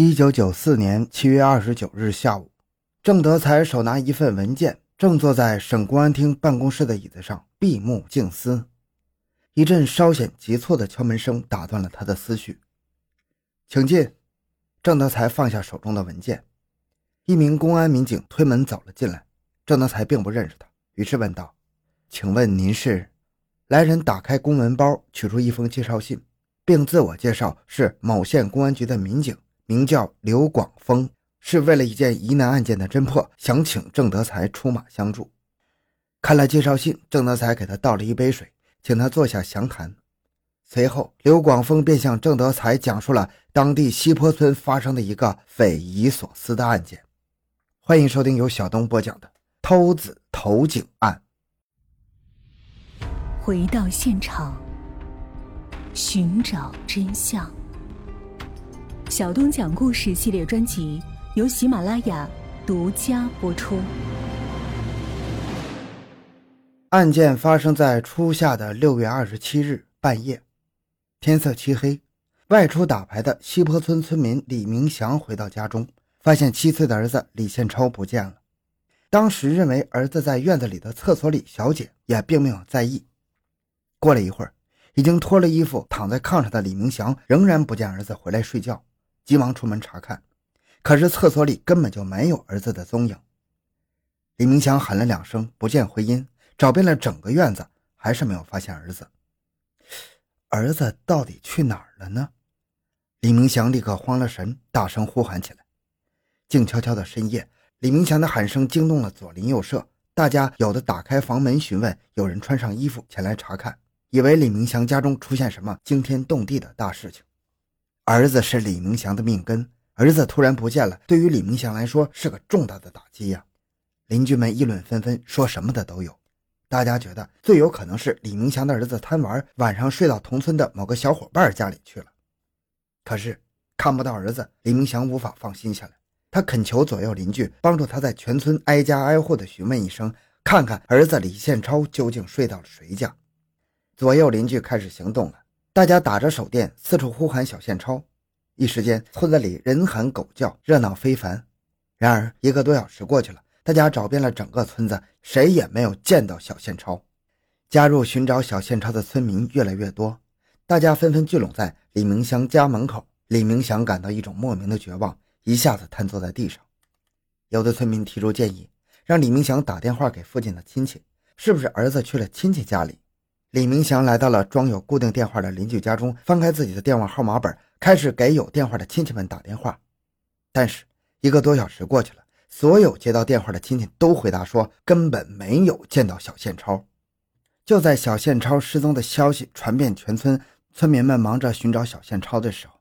一九九四年七月二十九日下午，郑德才手拿一份文件，正坐在省公安厅办公室的椅子上闭目静思。一阵稍显急促的敲门声打断了他的思绪。请进。郑德才放下手中的文件，一名公安民警推门走了进来。郑德才并不认识他，于是问道：“请问您是？”来人打开公文包，取出一封介绍信，并自我介绍是某县公安局的民警。名叫刘广峰，是为了一件疑难案件的侦破，想请郑德才出马相助。看了介绍信，郑德才给他倒了一杯水，请他坐下详谈。随后，刘广峰便向郑德才讲述了当地西坡村发生的一个匪夷所思的案件。欢迎收听由小东播讲的《偷子投井案》。回到现场，寻找真相。小东讲故事系列专辑由喜马拉雅独家播出。案件发生在初夏的六月二十七日半夜，天色漆黑，外出打牌的西坡村村民李明祥回到家中，发现七岁的儿子李宪超不见了。当时认为儿子在院子里的厕所里，小姐也并没有在意。过了一会儿，已经脱了衣服躺在炕上的李明祥仍然不见儿子回来睡觉。急忙出门查看，可是厕所里根本就没有儿子的踪影。李明祥喊了两声，不见回音，找遍了整个院子，还是没有发现儿子。儿子到底去哪儿了呢？李明祥立刻慌了神，大声呼喊起来。静悄悄的深夜，李明祥的喊声惊动了左邻右舍，大家有的打开房门询问，有人穿上衣服前来查看，以为李明祥家中出现什么惊天动地的大事情。儿子是李明祥的命根，儿子突然不见了，对于李明祥来说是个重大的打击呀。邻居们议论纷纷，说什么的都有。大家觉得最有可能是李明祥的儿子贪玩，晚上睡到同村的某个小伙伴家里去了。可是看不到儿子，李明祥无法放心下来。他恳求左右邻居帮助他在全村挨家挨户的询问一声，看看儿子李宪超究竟睡到了谁家。左右邻居开始行动了。大家打着手电，四处呼喊小宪超。一时间，村子里人喊狗叫，热闹非凡。然而，一个多小时过去了，大家找遍了整个村子，谁也没有见到小宪超。加入寻找小宪超的村民越来越多，大家纷纷聚拢在李明祥家门口。李明祥感到一种莫名的绝望，一下子瘫坐在地上。有的村民提出建议，让李明祥打电话给附近的亲戚，是不是儿子去了亲戚家里？李明祥来到了装有固定电话的邻居家中，翻开自己的电话号码本，开始给有电话的亲戚们打电话。但是一个多小时过去了，所有接到电话的亲戚都回答说根本没有见到小宪超。就在小宪超失踪的消息传遍全村，村民们忙着寻找小宪超的时候，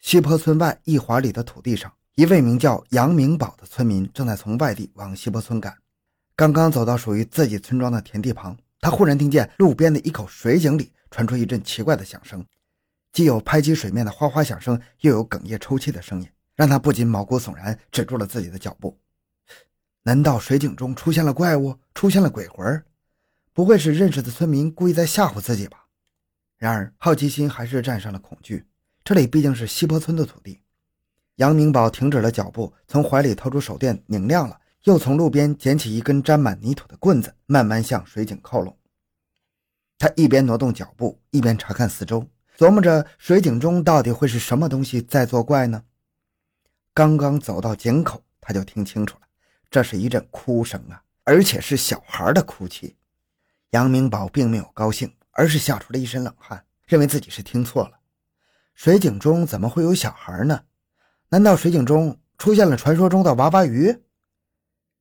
西坡村外一华里的土地上，一位名叫杨明宝的村民正在从外地往西坡村赶，刚刚走到属于自己村庄的田地旁。他忽然听见路边的一口水井里传出一阵奇怪的响声，既有拍击水面的哗哗响声，又有哽咽抽泣的声音，让他不禁毛骨悚然，止住了自己的脚步。难道水井中出现了怪物，出现了鬼魂？不会是认识的村民故意在吓唬自己吧？然而好奇心还是战胜了恐惧。这里毕竟是西坡村的土地。杨明宝停止了脚步，从怀里掏出手电，拧亮了。又从路边捡起一根沾满泥土的棍子，慢慢向水井靠拢。他一边挪动脚步，一边查看四周，琢磨着水井中到底会是什么东西在作怪呢？刚刚走到井口，他就听清楚了，这是一阵哭声啊，而且是小孩的哭泣。杨明宝并没有高兴，而是吓出了一身冷汗，认为自己是听错了。水井中怎么会有小孩呢？难道水井中出现了传说中的娃娃鱼？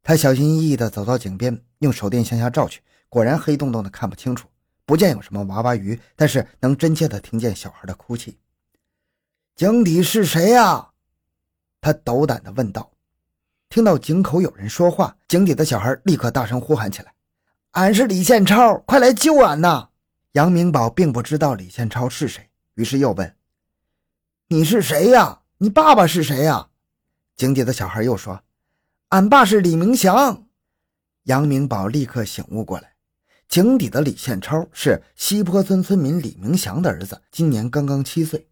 他小心翼翼地走到井边，用手电向下照去，果然黑洞洞的，看不清楚，不见有什么娃娃鱼，但是能真切地听见小孩的哭泣。井底是谁呀？他斗胆地问道。听到井口有人说话，井底的小孩立刻大声呼喊起来：“俺是李宪超，快来救俺呐！”杨明宝并不知道李宪超是谁，于是又问：“你是谁呀？你爸爸是谁呀？”井底的小孩又说。俺爸是李明祥，杨明宝立刻醒悟过来，井底的李宪超是西坡村村民李明祥的儿子，今年刚刚七岁。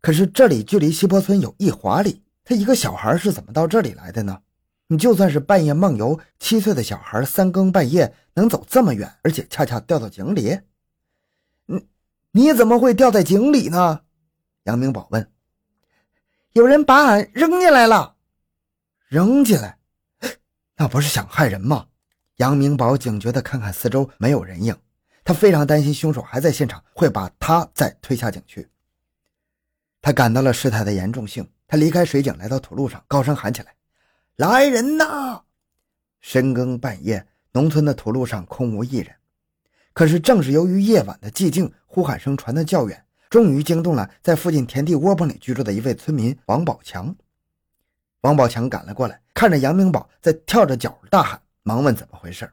可是这里距离西坡村有一华里，他一个小孩是怎么到这里来的呢？你就算是半夜梦游，七岁的小孩三更半夜能走这么远，而且恰恰掉到井里？你你怎么会掉在井里呢？杨明宝问。有人把俺扔进来了。扔进来？那不是想害人吗？杨明宝警觉地看看四周，没有人影。他非常担心凶手还在现场，会把他再推下井去。他感到了事态的严重性，他离开水井，来到土路上，高声喊起来：“来人呐！”深更半夜，农村的土路上空无一人。可是，正是由于夜晚的寂静，呼喊声传得较远，终于惊动了在附近田地窝棚里居住的一位村民王宝强。王宝强赶了过来，看着杨明宝在跳着脚大喊，忙问怎么回事。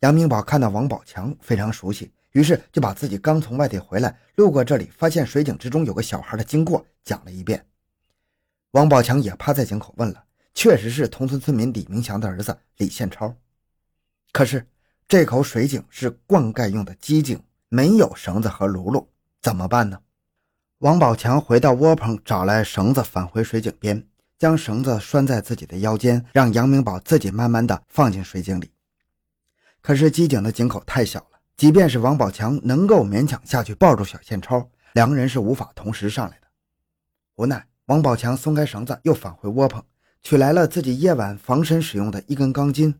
杨明宝看到王宝强非常熟悉，于是就把自己刚从外地回来，路过这里，发现水井之中有个小孩的经过讲了一遍。王宝强也趴在井口问了，确实是同村村民李明祥的儿子李宪超。可是这口水井是灌溉用的机井，没有绳子和辘轳，怎么办呢？王宝强回到窝棚，找来绳子，返回水井边，将绳子拴在自己的腰间，让杨明宝自己慢慢的放进水井里。可是机井的井口太小了，即便是王宝强能够勉强下去抱住小宪超，两个人是无法同时上来的。无奈，王宝强松开绳子，又返回窝棚，取来了自己夜晚防身使用的一根钢筋，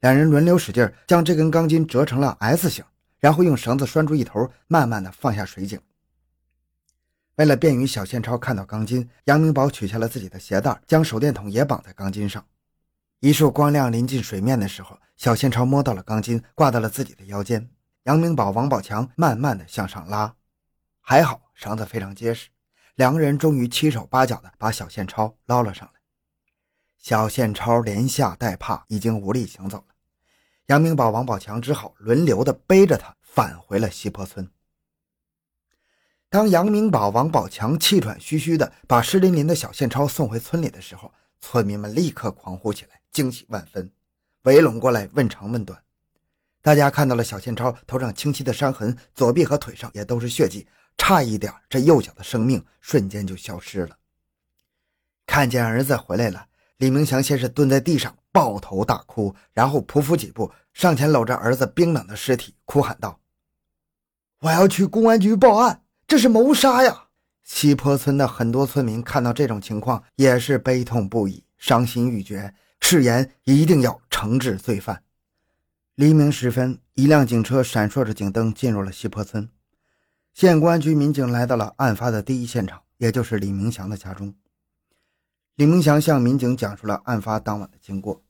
两人轮流使劲，将这根钢筋折成了 S 型，然后用绳子拴住一头，慢慢的放下水井。为了便于小宪超看到钢筋，杨明宝取下了自己的鞋带，将手电筒也绑在钢筋上。一束光亮临近水面的时候，小宪超摸到了钢筋，挂到了自己的腰间。杨明宝、王宝强慢慢的向上拉，还好绳子非常结实，两个人终于七手八脚的把小宪超捞了上来。小宪超连吓带怕，已经无力行走了。杨明宝、王宝强只好轮流的背着他返回了西坡村。当杨明宝、王宝强气喘吁吁的把湿淋淋的小宪超送回村里的时候，村民们立刻狂呼起来。惊喜万分，围拢过来问长问短。大家看到了小宪超头上清晰的伤痕，左臂和腿上也都是血迹，差一点这右脚的生命瞬间就消失了。看见儿子回来了，李明祥先是蹲在地上抱头大哭，然后匍匐几步上前搂着儿子冰冷的尸体，哭喊道：“我要去公安局报案，这是谋杀呀！”西坡村的很多村民看到这种情况，也是悲痛不已，伤心欲绝。誓言一定要惩治罪犯。黎明时分，一辆警车闪烁着警灯进入了西坡村。县公安局民警来到了案发的第一现场，也就是李明祥的家中。李明祥向民警讲述了案发当晚的经过。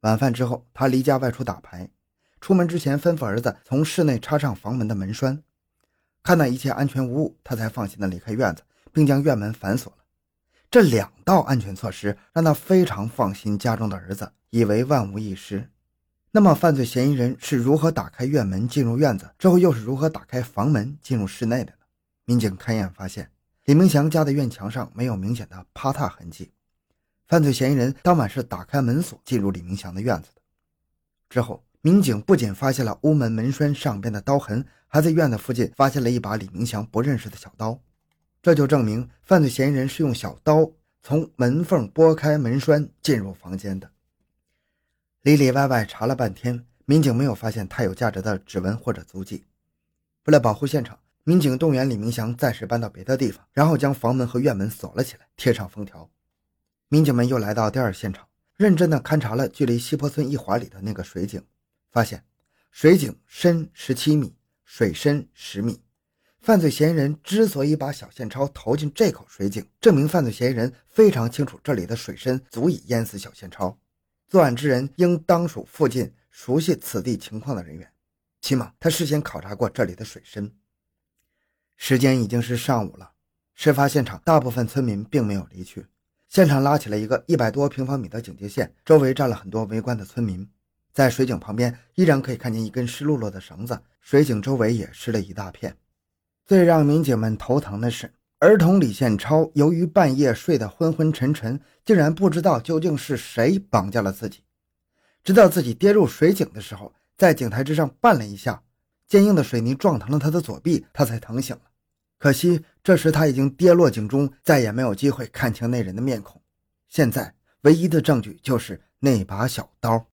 晚饭之后，他离家外出打牌，出门之前吩咐儿子从室内插上房门的门栓。看到一切安全无误，他才放心的离开院子，并将院门反锁了。这两道安全措施让他非常放心家中的儿子，以为万无一失。那么，犯罪嫌疑人是如何打开院门进入院子，之后又是如何打开房门进入室内的呢？民警勘验发现，李明祥家的院墙上没有明显的趴踏痕迹，犯罪嫌疑人当晚是打开门锁进入李明祥的院子的。之后，民警不仅发现了屋门门栓上边的刀痕，还在院子附近发现了一把李明祥不认识的小刀。这就证明犯罪嫌疑人是用小刀从门缝拨开门栓进入房间的。里里外外查了半天，民警没有发现太有价值的指纹或者足迹。为了保护现场，民警动员李明祥暂时搬到别的地方，然后将房门和院门锁了起来，贴上封条。民警们又来到第二现场，认真地勘察了距离西坡村一华里的那个水井，发现水井深十七米，水深十米。犯罪嫌疑人之所以把小宪超投进这口水井，证明犯罪嫌疑人非常清楚这里的水深足以淹死小宪超。作案之人应当属附近熟悉此地情况的人员，起码他事先考察过这里的水深。时间已经是上午了，事发现场大部分村民并没有离去，现场拉起了一个一百多平方米的警戒线，周围站了很多围观的村民。在水井旁边依然可以看见一根湿漉漉的绳子，水井周围也湿了一大片。最让民警们头疼的是，儿童李宪超由于半夜睡得昏昏沉沉，竟然不知道究竟是谁绑架了自己。直到自己跌入水井的时候，在井台之上绊了一下，坚硬的水泥撞疼了他的左臂，他才疼醒了。可惜这时他已经跌落井中，再也没有机会看清那人的面孔。现在唯一的证据就是那把小刀。